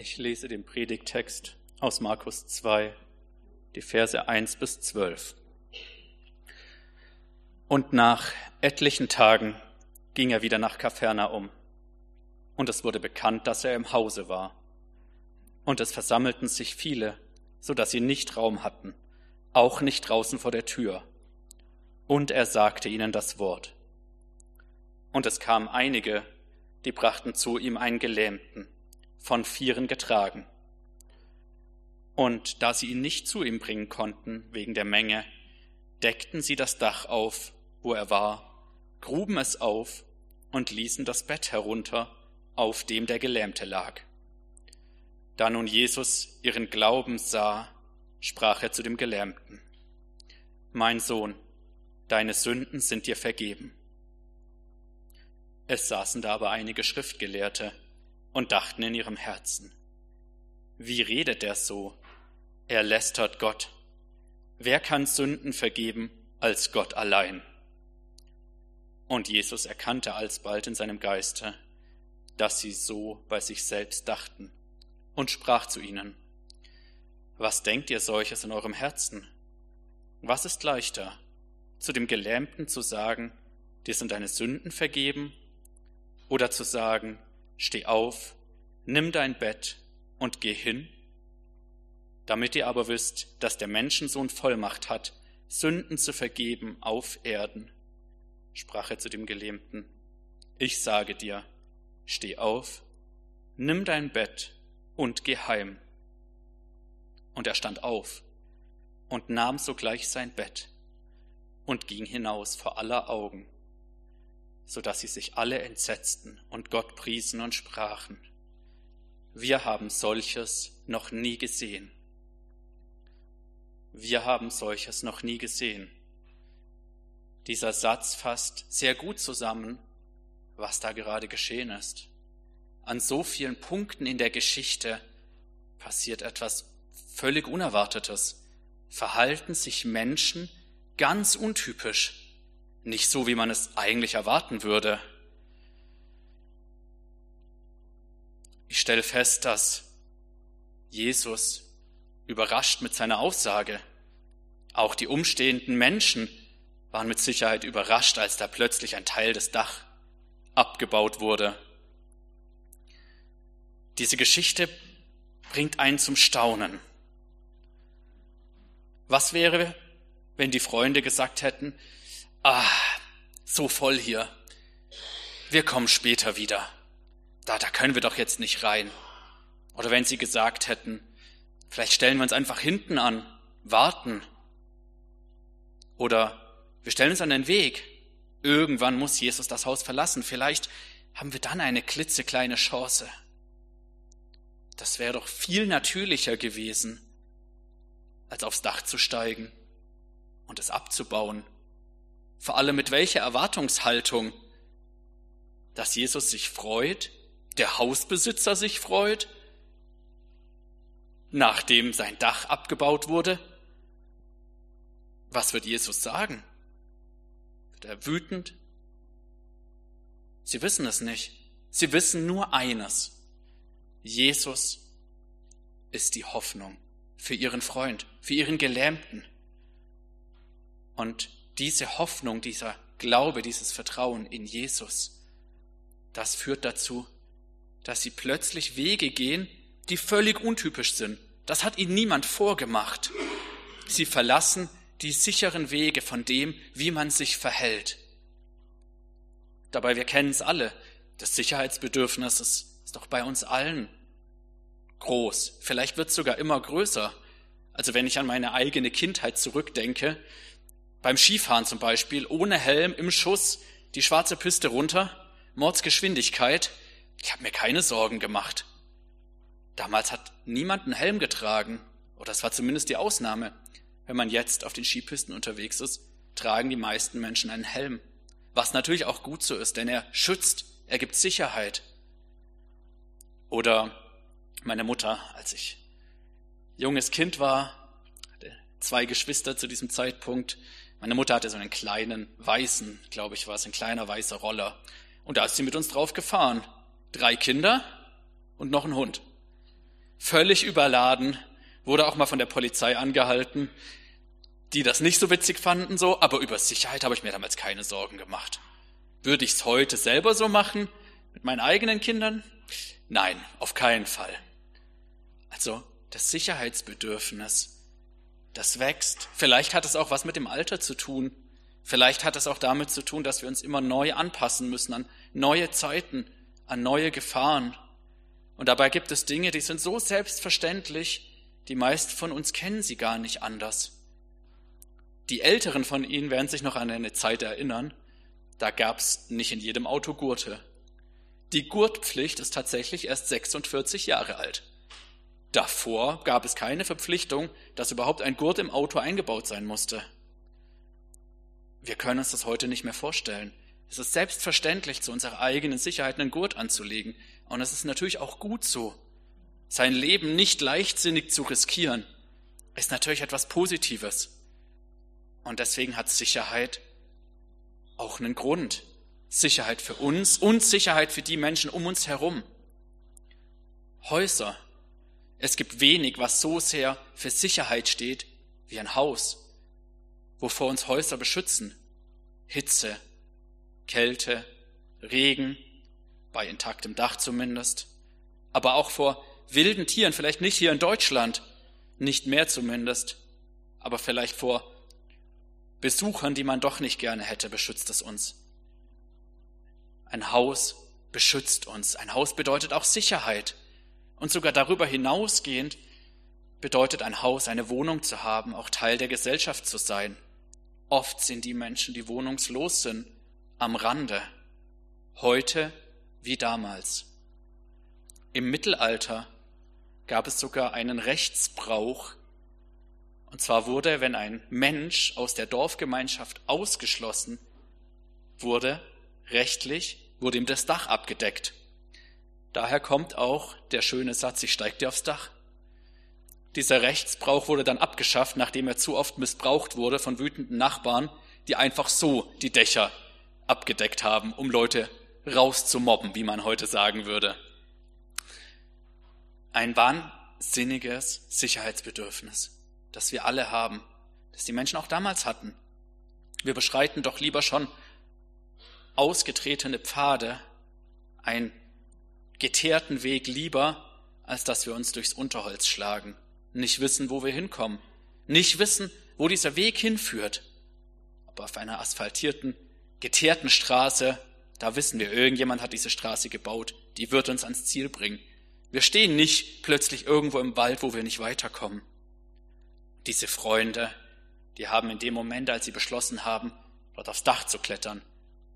Ich lese den Predigtext aus Markus 2, die Verse 1 bis 12. Und nach etlichen Tagen ging er wieder nach Kapernaum. Und es wurde bekannt, dass er im Hause war. Und es versammelten sich viele, so dass sie nicht Raum hatten, auch nicht draußen vor der Tür. Und er sagte ihnen das Wort. Und es kamen einige, die brachten zu ihm einen Gelähmten, von Vieren getragen. Und da sie ihn nicht zu ihm bringen konnten, wegen der Menge, deckten sie das Dach auf, wo er war, gruben es auf und ließen das Bett herunter, auf dem der Gelähmte lag. Da nun Jesus ihren Glauben sah, sprach er zu dem Gelähmten, Mein Sohn, deine Sünden sind dir vergeben. Es saßen da aber einige Schriftgelehrte und dachten in ihrem Herzen, wie redet er so? Er lästert Gott. Wer kann Sünden vergeben als Gott allein? Und Jesus erkannte alsbald in seinem Geiste, dass sie so bei sich selbst dachten, und sprach zu ihnen, Was denkt ihr solches in eurem Herzen? Was ist leichter, zu dem Gelähmten zu sagen, dir sind deine Sünden vergeben, oder zu sagen, steh auf, nimm dein Bett und geh hin? Damit ihr aber wisst, dass der Menschensohn Vollmacht hat, Sünden zu vergeben auf Erden sprach er zu dem Gelähmten, ich sage dir, steh auf, nimm dein Bett und geh heim. Und er stand auf und nahm sogleich sein Bett und ging hinaus vor aller Augen, so dass sie sich alle entsetzten und Gott priesen und sprachen, wir haben solches noch nie gesehen. Wir haben solches noch nie gesehen. Dieser Satz fasst sehr gut zusammen, was da gerade geschehen ist. An so vielen Punkten in der Geschichte passiert etwas völlig Unerwartetes. Verhalten sich Menschen ganz untypisch, nicht so, wie man es eigentlich erwarten würde. Ich stelle fest, dass Jesus überrascht mit seiner Aussage. Auch die umstehenden Menschen waren mit Sicherheit überrascht, als da plötzlich ein Teil des Dach abgebaut wurde. Diese Geschichte bringt einen zum Staunen. Was wäre, wenn die Freunde gesagt hätten, ah, so voll hier, wir kommen später wieder, da, da können wir doch jetzt nicht rein. Oder wenn sie gesagt hätten, vielleicht stellen wir uns einfach hinten an, warten. Oder wir stellen uns an den Weg. Irgendwann muss Jesus das Haus verlassen. Vielleicht haben wir dann eine klitzekleine Chance. Das wäre doch viel natürlicher gewesen, als aufs Dach zu steigen und es abzubauen. Vor allem mit welcher Erwartungshaltung, dass Jesus sich freut, der Hausbesitzer sich freut, nachdem sein Dach abgebaut wurde. Was wird Jesus sagen? Wird er wütend? Sie wissen es nicht. Sie wissen nur eines. Jesus ist die Hoffnung für ihren Freund, für ihren Gelähmten. Und diese Hoffnung, dieser Glaube, dieses Vertrauen in Jesus, das führt dazu, dass sie plötzlich Wege gehen, die völlig untypisch sind. Das hat ihnen niemand vorgemacht. Sie verlassen die sicheren Wege von dem, wie man sich verhält. Dabei, wir kennen es alle, das Sicherheitsbedürfnis ist, ist doch bei uns allen groß. Vielleicht wird es sogar immer größer. Also wenn ich an meine eigene Kindheit zurückdenke, beim Skifahren zum Beispiel, ohne Helm, im Schuss, die schwarze Piste runter, Mordsgeschwindigkeit, ich habe mir keine Sorgen gemacht. Damals hat niemand einen Helm getragen, oder das war zumindest die Ausnahme. Wenn man jetzt auf den Skipisten unterwegs ist, tragen die meisten Menschen einen Helm. Was natürlich auch gut so ist, denn er schützt, er gibt Sicherheit. Oder meine Mutter, als ich junges Kind war, hatte zwei Geschwister zu diesem Zeitpunkt. Meine Mutter hatte so einen kleinen weißen, glaube ich war es, ein kleiner weißer Roller. Und da ist sie mit uns drauf gefahren. Drei Kinder und noch ein Hund. völlig überladen, wurde auch mal von der Polizei angehalten, die das nicht so witzig fanden, so, aber über Sicherheit habe ich mir damals keine Sorgen gemacht. Würde ich es heute selber so machen, mit meinen eigenen Kindern? Nein, auf keinen Fall. Also das Sicherheitsbedürfnis, das wächst. Vielleicht hat es auch was mit dem Alter zu tun. Vielleicht hat es auch damit zu tun, dass wir uns immer neu anpassen müssen an neue Zeiten, an neue Gefahren. Und dabei gibt es Dinge, die sind so selbstverständlich, die meisten von uns kennen sie gar nicht anders. Die Älteren von Ihnen werden sich noch an eine Zeit erinnern, da gab's nicht in jedem Auto Gurte. Die Gurtpflicht ist tatsächlich erst 46 Jahre alt. Davor gab es keine Verpflichtung, dass überhaupt ein Gurt im Auto eingebaut sein musste. Wir können uns das heute nicht mehr vorstellen. Es ist selbstverständlich, zu unserer eigenen Sicherheit einen Gurt anzulegen. Und es ist natürlich auch gut so. Sein Leben nicht leichtsinnig zu riskieren, ist natürlich etwas Positives. Und deswegen hat Sicherheit auch einen Grund. Sicherheit für uns und Sicherheit für die Menschen um uns herum. Häuser. Es gibt wenig, was so sehr für Sicherheit steht wie ein Haus, wovor uns Häuser beschützen. Hitze, Kälte, Regen, bei intaktem Dach zumindest, aber auch vor wilden Tieren, vielleicht nicht hier in Deutschland, nicht mehr zumindest, aber vielleicht vor Besuchern, die man doch nicht gerne hätte, beschützt es uns. Ein Haus beschützt uns. Ein Haus bedeutet auch Sicherheit. Und sogar darüber hinausgehend bedeutet ein Haus, eine Wohnung zu haben, auch Teil der Gesellschaft zu sein. Oft sind die Menschen, die wohnungslos sind, am Rande. Heute wie damals. Im Mittelalter gab es sogar einen Rechtsbrauch, und zwar wurde, wenn ein Mensch aus der Dorfgemeinschaft ausgeschlossen wurde, rechtlich, wurde ihm das Dach abgedeckt. Daher kommt auch der schöne Satz, ich steig dir aufs Dach. Dieser Rechtsbrauch wurde dann abgeschafft, nachdem er zu oft missbraucht wurde von wütenden Nachbarn, die einfach so die Dächer abgedeckt haben, um Leute rauszumobben, wie man heute sagen würde. Ein wahnsinniges Sicherheitsbedürfnis das wir alle haben, das die Menschen auch damals hatten. Wir beschreiten doch lieber schon ausgetretene Pfade, einen geteerten Weg lieber, als dass wir uns durchs Unterholz schlagen, nicht wissen, wo wir hinkommen, nicht wissen, wo dieser Weg hinführt. Aber auf einer asphaltierten, geteerten Straße, da wissen wir, irgendjemand hat diese Straße gebaut, die wird uns ans Ziel bringen. Wir stehen nicht plötzlich irgendwo im Wald, wo wir nicht weiterkommen. Diese Freunde, die haben in dem Moment, als sie beschlossen haben, dort aufs Dach zu klettern,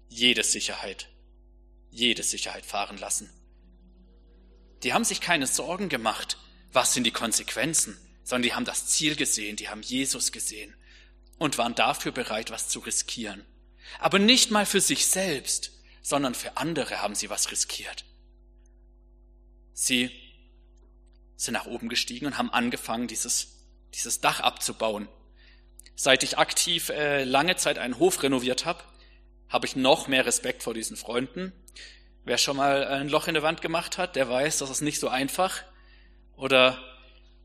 jede Sicherheit, jede Sicherheit fahren lassen. Die haben sich keine Sorgen gemacht, was sind die Konsequenzen, sondern die haben das Ziel gesehen, die haben Jesus gesehen und waren dafür bereit, was zu riskieren. Aber nicht mal für sich selbst, sondern für andere haben sie was riskiert. Sie sind nach oben gestiegen und haben angefangen, dieses dieses Dach abzubauen. Seit ich aktiv äh, lange Zeit einen Hof renoviert habe, habe ich noch mehr Respekt vor diesen Freunden. Wer schon mal ein Loch in der Wand gemacht hat, der weiß, dass es nicht so einfach oder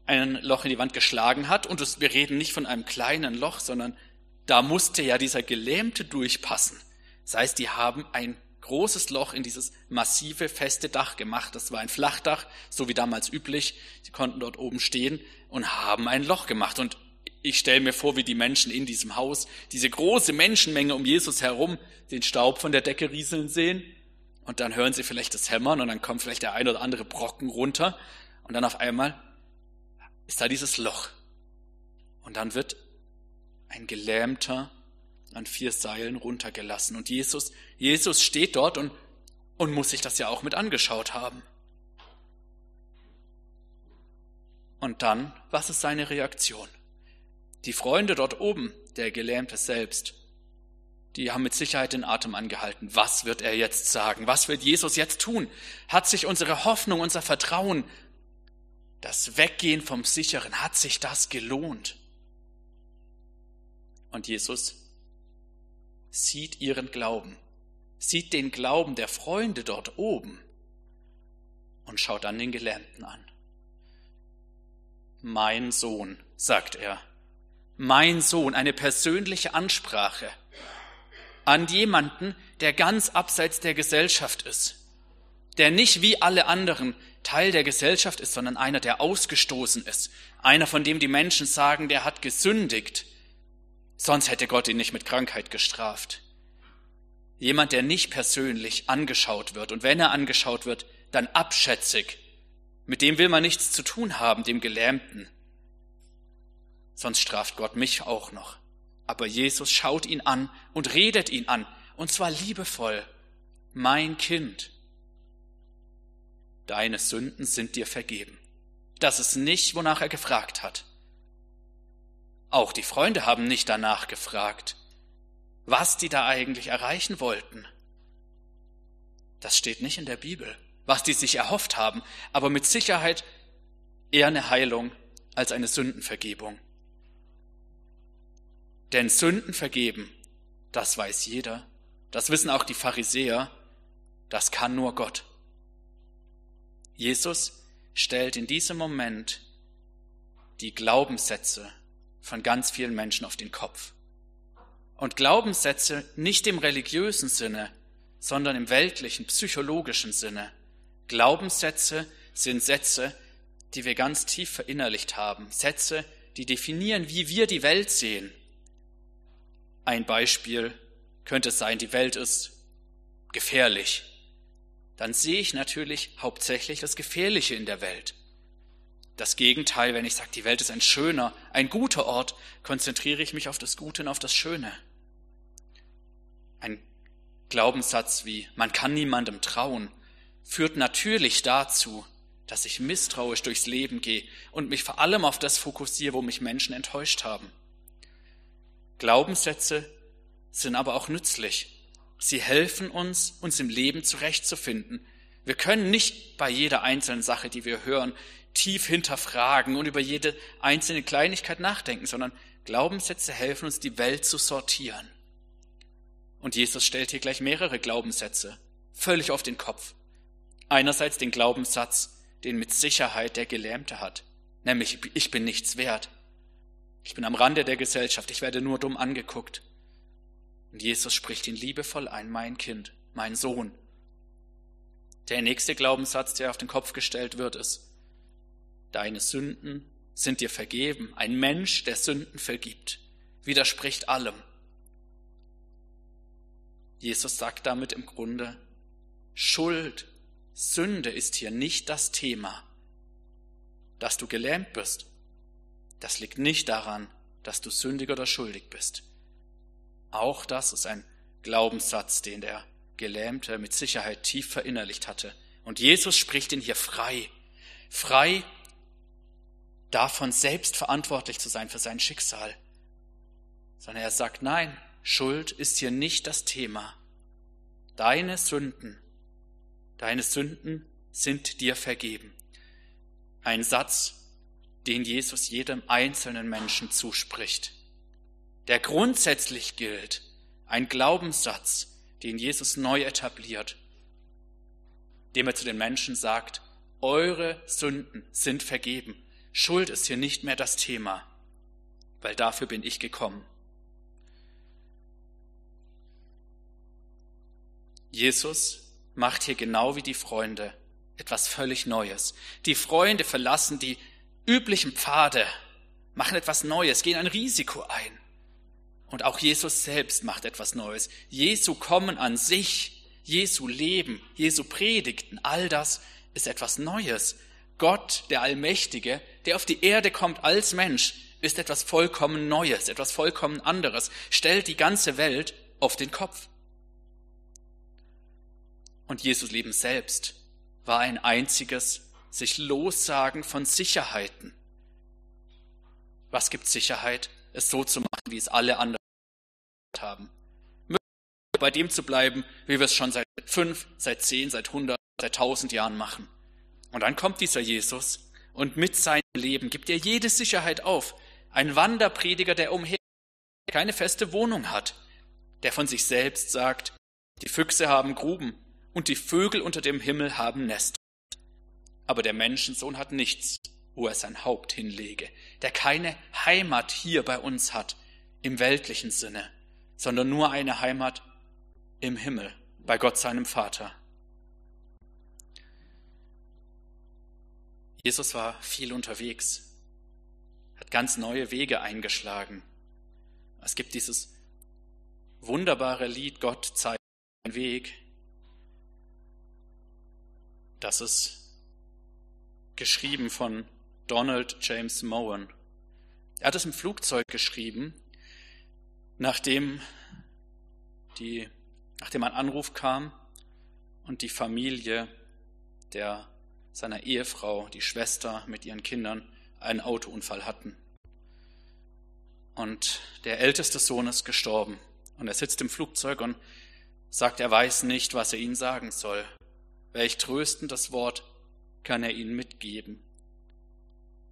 ein Loch in die Wand geschlagen hat. Und das, wir reden nicht von einem kleinen Loch, sondern da musste ja dieser Gelähmte durchpassen. Das heißt, die haben ein großes Loch in dieses massive, feste Dach gemacht. Das war ein Flachdach, so wie damals üblich. Sie konnten dort oben stehen und haben ein Loch gemacht. Und ich stelle mir vor, wie die Menschen in diesem Haus, diese große Menschenmenge um Jesus herum, den Staub von der Decke rieseln sehen. Und dann hören sie vielleicht das Hämmern und dann kommt vielleicht der ein oder andere Brocken runter. Und dann auf einmal ist da dieses Loch. Und dann wird ein Gelähmter an vier Seilen runtergelassen. Und Jesus, Jesus steht dort und, und muss sich das ja auch mit angeschaut haben. Und dann, was ist seine Reaktion? Die Freunde dort oben, der Gelähmte selbst, die haben mit Sicherheit den Atem angehalten. Was wird er jetzt sagen? Was wird Jesus jetzt tun? Hat sich unsere Hoffnung, unser Vertrauen, das Weggehen vom Sicheren, hat sich das gelohnt? Und Jesus sieht ihren Glauben, sieht den Glauben der Freunde dort oben und schaut dann den Gelähmten an Mein Sohn, sagt er. Mein Sohn, eine persönliche Ansprache an jemanden, der ganz abseits der Gesellschaft ist, der nicht wie alle anderen Teil der Gesellschaft ist, sondern einer, der ausgestoßen ist, einer, von dem die Menschen sagen, der hat gesündigt, sonst hätte Gott ihn nicht mit Krankheit gestraft. Jemand, der nicht persönlich angeschaut wird und wenn er angeschaut wird, dann abschätzig. Mit dem will man nichts zu tun haben, dem Gelähmten. Sonst straft Gott mich auch noch. Aber Jesus schaut ihn an und redet ihn an, und zwar liebevoll. Mein Kind, deine Sünden sind dir vergeben. Das ist nicht, wonach er gefragt hat. Auch die Freunde haben nicht danach gefragt, was die da eigentlich erreichen wollten. Das steht nicht in der Bibel, was die sich erhofft haben, aber mit Sicherheit eher eine Heilung als eine Sündenvergebung. Denn Sünden vergeben, das weiß jeder, das wissen auch die Pharisäer, das kann nur Gott. Jesus stellt in diesem Moment die Glaubenssätze von ganz vielen Menschen auf den Kopf. Und Glaubenssätze nicht im religiösen Sinne, sondern im weltlichen, psychologischen Sinne. Glaubenssätze sind Sätze, die wir ganz tief verinnerlicht haben. Sätze, die definieren, wie wir die Welt sehen. Ein Beispiel könnte sein, die Welt ist gefährlich dann sehe ich natürlich hauptsächlich das Gefährliche in der Welt. Das Gegenteil, wenn ich sage, die Welt ist ein schöner, ein guter Ort, konzentriere ich mich auf das Gute und auf das Schöne. Ein Glaubenssatz wie man kann niemandem trauen, führt natürlich dazu, dass ich misstrauisch durchs Leben gehe und mich vor allem auf das fokussiere, wo mich Menschen enttäuscht haben. Glaubenssätze sind aber auch nützlich. Sie helfen uns, uns im Leben zurechtzufinden. Wir können nicht bei jeder einzelnen Sache, die wir hören, tief hinterfragen und über jede einzelne Kleinigkeit nachdenken, sondern Glaubenssätze helfen uns, die Welt zu sortieren. Und Jesus stellt hier gleich mehrere Glaubenssätze völlig auf den Kopf. Einerseits den Glaubenssatz, den mit Sicherheit der Gelähmte hat, nämlich ich bin nichts wert. Ich bin am Rande der Gesellschaft, ich werde nur dumm angeguckt. Und Jesus spricht ihn liebevoll ein, mein Kind, mein Sohn. Der nächste Glaubenssatz, der auf den Kopf gestellt wird, ist, deine Sünden sind dir vergeben. Ein Mensch, der Sünden vergibt, widerspricht allem. Jesus sagt damit im Grunde, Schuld, Sünde ist hier nicht das Thema. Dass du gelähmt bist, das liegt nicht daran, dass du sündig oder schuldig bist. Auch das ist ein Glaubenssatz, den der Gelähmte mit Sicherheit tief verinnerlicht hatte. Und Jesus spricht ihn hier frei. Frei davon, selbst verantwortlich zu sein für sein Schicksal. Sondern er sagt, nein, Schuld ist hier nicht das Thema. Deine Sünden, deine Sünden sind dir vergeben. Ein Satz, den Jesus jedem einzelnen Menschen zuspricht der grundsätzlich gilt, ein Glaubenssatz, den Jesus neu etabliert, dem er zu den Menschen sagt, eure Sünden sind vergeben. Schuld ist hier nicht mehr das Thema, weil dafür bin ich gekommen. Jesus macht hier genau wie die Freunde etwas völlig Neues. Die Freunde verlassen die üblichen Pfade, machen etwas Neues, gehen ein Risiko ein. Und auch Jesus selbst macht etwas Neues. Jesu Kommen an sich, Jesu Leben, Jesu Predigten, all das ist etwas Neues. Gott, der Allmächtige, der auf die Erde kommt als Mensch, ist etwas vollkommen Neues, etwas vollkommen anderes, stellt die ganze Welt auf den Kopf. Und Jesus Leben selbst war ein einziges sich lossagen von Sicherheiten. Was gibt Sicherheit? Es so zu machen, wie es alle anderen haben. Bei dem zu bleiben, wie wir es schon seit fünf, seit zehn, seit hundert, seit tausend Jahren machen. Und dann kommt dieser Jesus und mit seinem Leben gibt er jede Sicherheit auf. Ein Wanderprediger, der umher keine feste Wohnung hat, der von sich selbst sagt, die Füchse haben Gruben und die Vögel unter dem Himmel haben Nest. Aber der Menschensohn hat nichts, wo er sein Haupt hinlege, der keine Heimat hier bei uns hat, im weltlichen Sinne, sondern nur eine Heimat im Himmel, bei Gott seinem Vater. Jesus war viel unterwegs, hat ganz neue Wege eingeschlagen. Es gibt dieses wunderbare Lied Gott zeigt den Weg. Das ist geschrieben von Donald James Mowen. Er hat es im Flugzeug geschrieben, nachdem, die, nachdem ein Anruf kam und die Familie der, seiner Ehefrau, die Schwester mit ihren Kindern, einen Autounfall hatten. Und der älteste Sohn ist gestorben. Und er sitzt im Flugzeug und sagt, er weiß nicht, was er ihnen sagen soll. Welch tröstendes Wort kann er ihnen mitgeben?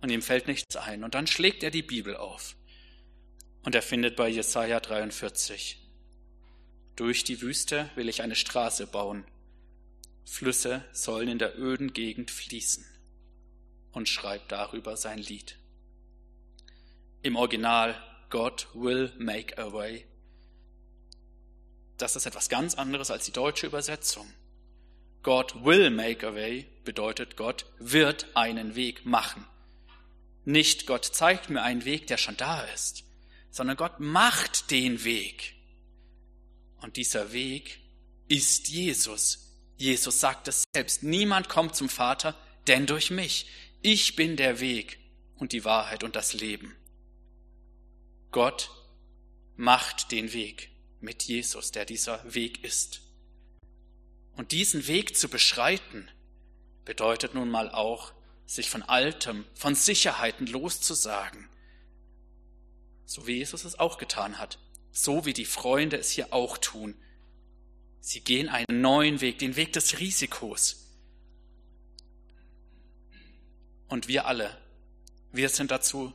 Und ihm fällt nichts ein. Und dann schlägt er die Bibel auf. Und er findet bei Jesaja 43, durch die Wüste will ich eine Straße bauen. Flüsse sollen in der öden Gegend fließen. Und schreibt darüber sein Lied. Im Original God will make a way das ist etwas ganz anderes als die deutsche Übersetzung. God will make a way bedeutet, Gott wird einen Weg machen. Nicht Gott zeigt mir einen Weg, der schon da ist, sondern Gott macht den Weg. Und dieser Weg ist Jesus. Jesus sagt es selbst. Niemand kommt zum Vater, denn durch mich. Ich bin der Weg und die Wahrheit und das Leben. Gott macht den Weg mit Jesus, der dieser Weg ist. Und diesen Weg zu beschreiten, bedeutet nun mal auch, sich von Altem, von Sicherheiten loszusagen. So wie Jesus es auch getan hat, so wie die Freunde es hier auch tun. Sie gehen einen neuen Weg, den Weg des Risikos. Und wir alle, wir sind dazu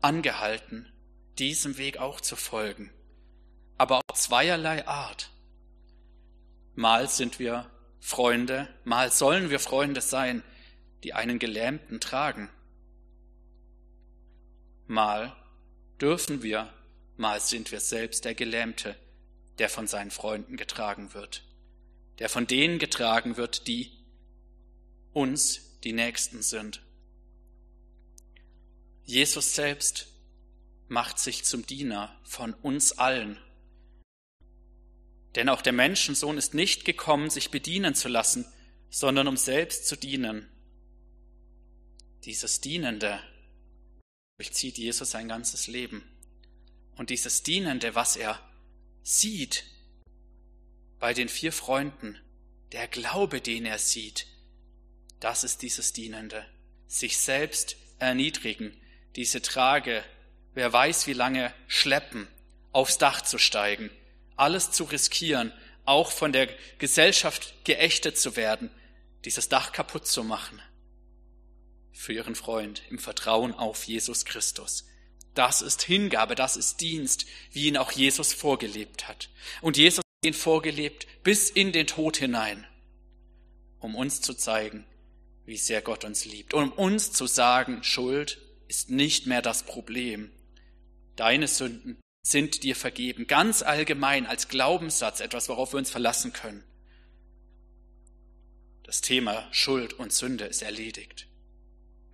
angehalten, diesem Weg auch zu folgen aber auch zweierlei Art. Mal sind wir Freunde, mal sollen wir Freunde sein, die einen Gelähmten tragen. Mal dürfen wir, mal sind wir selbst der Gelähmte, der von seinen Freunden getragen wird, der von denen getragen wird, die uns die Nächsten sind. Jesus selbst macht sich zum Diener von uns allen denn auch der Menschensohn ist nicht gekommen, sich bedienen zu lassen, sondern um selbst zu dienen. Dieses Dienende durchzieht Jesus sein ganzes Leben. Und dieses Dienende, was er sieht bei den vier Freunden, der Glaube, den er sieht, das ist dieses Dienende. Sich selbst erniedrigen, diese Trage, wer weiß wie lange schleppen, aufs Dach zu steigen, alles zu riskieren, auch von der Gesellschaft geächtet zu werden, dieses Dach kaputt zu machen. Für ihren Freund im Vertrauen auf Jesus Christus. Das ist Hingabe, das ist Dienst, wie ihn auch Jesus vorgelebt hat. Und Jesus hat ihn vorgelebt bis in den Tod hinein, um uns zu zeigen, wie sehr Gott uns liebt, um uns zu sagen, Schuld ist nicht mehr das Problem. Deine Sünden sind dir vergeben. Ganz allgemein als Glaubenssatz, etwas, worauf wir uns verlassen können. Das Thema Schuld und Sünde ist erledigt.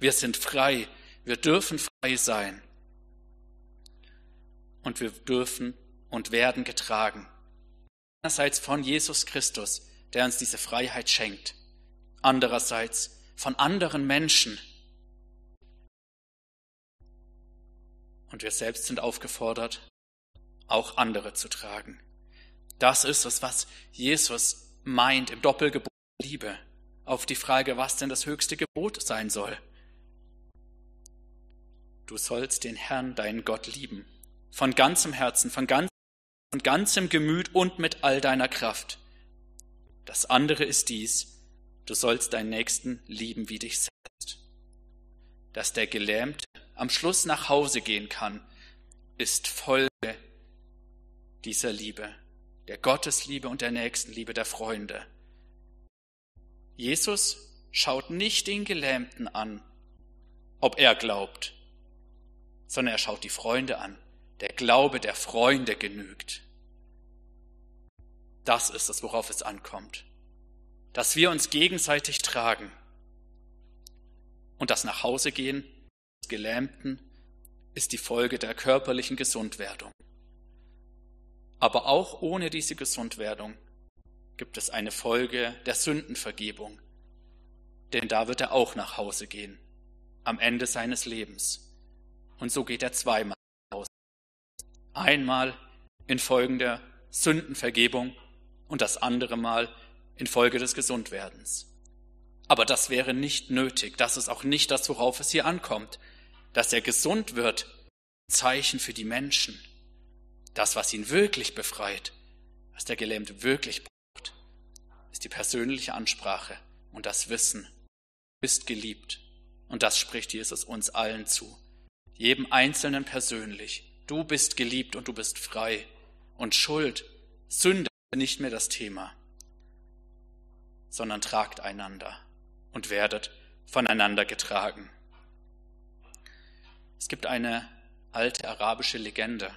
Wir sind frei. Wir dürfen frei sein. Und wir dürfen und werden getragen. Einerseits von Jesus Christus, der uns diese Freiheit schenkt. Andererseits von anderen Menschen. Und wir selbst sind aufgefordert, auch andere zu tragen. Das ist es, was Jesus meint im Doppelgebot Liebe. Auf die Frage, was denn das höchste Gebot sein soll. Du sollst den Herrn, deinen Gott, lieben. Von ganzem Herzen, von, ganz, von ganzem Gemüt und mit all deiner Kraft. Das andere ist dies, du sollst deinen Nächsten lieben wie dich selbst. Dass der Gelähmte am Schluss nach Hause gehen kann, ist Folge dieser Liebe, der Gottesliebe und der Nächstenliebe der Freunde. Jesus schaut nicht den Gelähmten an ob er glaubt, sondern er schaut die Freunde an. Der Glaube der Freunde genügt. Das ist es, worauf es ankommt. Dass wir uns gegenseitig tragen. Und das nach Hause gehen des Gelähmten ist die Folge der körperlichen Gesundwerdung. Aber auch ohne diese Gesundwerdung gibt es eine Folge der Sündenvergebung. Denn da wird er auch nach Hause gehen, am Ende seines Lebens. Und so geht er zweimal nach Hause. Einmal in Folgen der Sündenvergebung und das andere Mal infolge des Gesundwerdens. Aber das wäre nicht nötig, das ist auch nicht das, worauf es hier ankommt. Dass er gesund wird, Zeichen für die Menschen. Das, was ihn wirklich befreit, was der Gelähmte wirklich braucht, ist die persönliche Ansprache und das Wissen. Du bist geliebt. Und das spricht Jesus uns allen zu. Jedem Einzelnen persönlich. Du bist geliebt und du bist frei. Und Schuld, Sünde nicht mehr das Thema, sondern tragt einander und werdet voneinander getragen. Es gibt eine alte arabische Legende.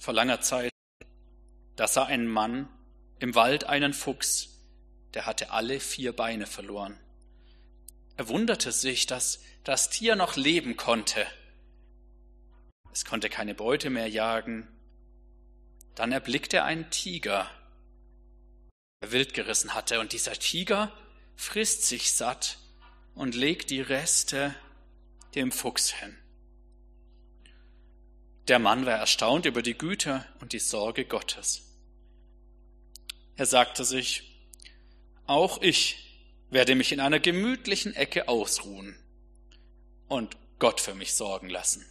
Vor langer Zeit, da sah ein Mann im Wald einen Fuchs, der hatte alle vier Beine verloren. Er wunderte sich, dass das Tier noch leben konnte. Es konnte keine Beute mehr jagen, dann erblickte er einen Tiger, der wild gerissen hatte, und dieser Tiger frisst sich satt und legt die Reste dem Fuchs hin. Der Mann war erstaunt über die Güte und die Sorge Gottes. Er sagte sich, auch ich werde mich in einer gemütlichen Ecke ausruhen und Gott für mich sorgen lassen.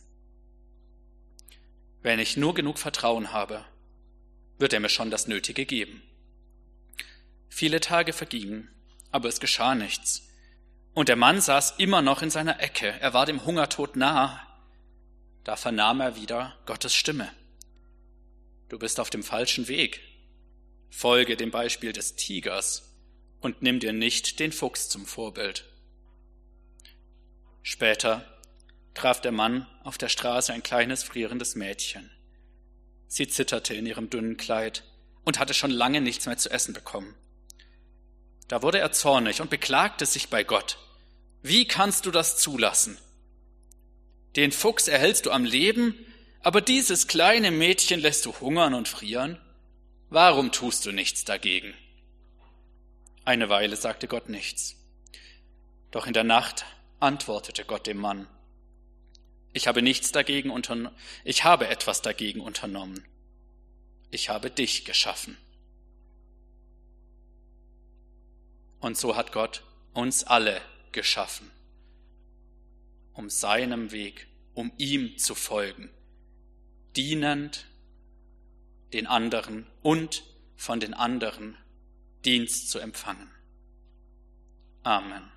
Wenn ich nur genug Vertrauen habe, wird er mir schon das Nötige geben. Viele Tage vergingen, aber es geschah nichts. Und der Mann saß immer noch in seiner Ecke, er war dem Hungertod nahe. Da vernahm er wieder Gottes Stimme. Du bist auf dem falschen Weg. Folge dem Beispiel des Tigers und nimm dir nicht den Fuchs zum Vorbild. Später traf der Mann auf der Straße ein kleines frierendes Mädchen. Sie zitterte in ihrem dünnen Kleid und hatte schon lange nichts mehr zu essen bekommen. Da wurde er zornig und beklagte sich bei Gott. Wie kannst du das zulassen? Den Fuchs erhältst du am Leben, aber dieses kleine Mädchen lässt du hungern und frieren? Warum tust du nichts dagegen? Eine Weile sagte Gott nichts. Doch in der Nacht antwortete Gott dem Mann. Ich habe nichts dagegen unternommen. Ich habe etwas dagegen unternommen. Ich habe dich geschaffen. Und so hat Gott uns alle geschaffen, um seinem Weg, um ihm zu folgen, dienend den anderen und von den anderen Dienst zu empfangen. Amen.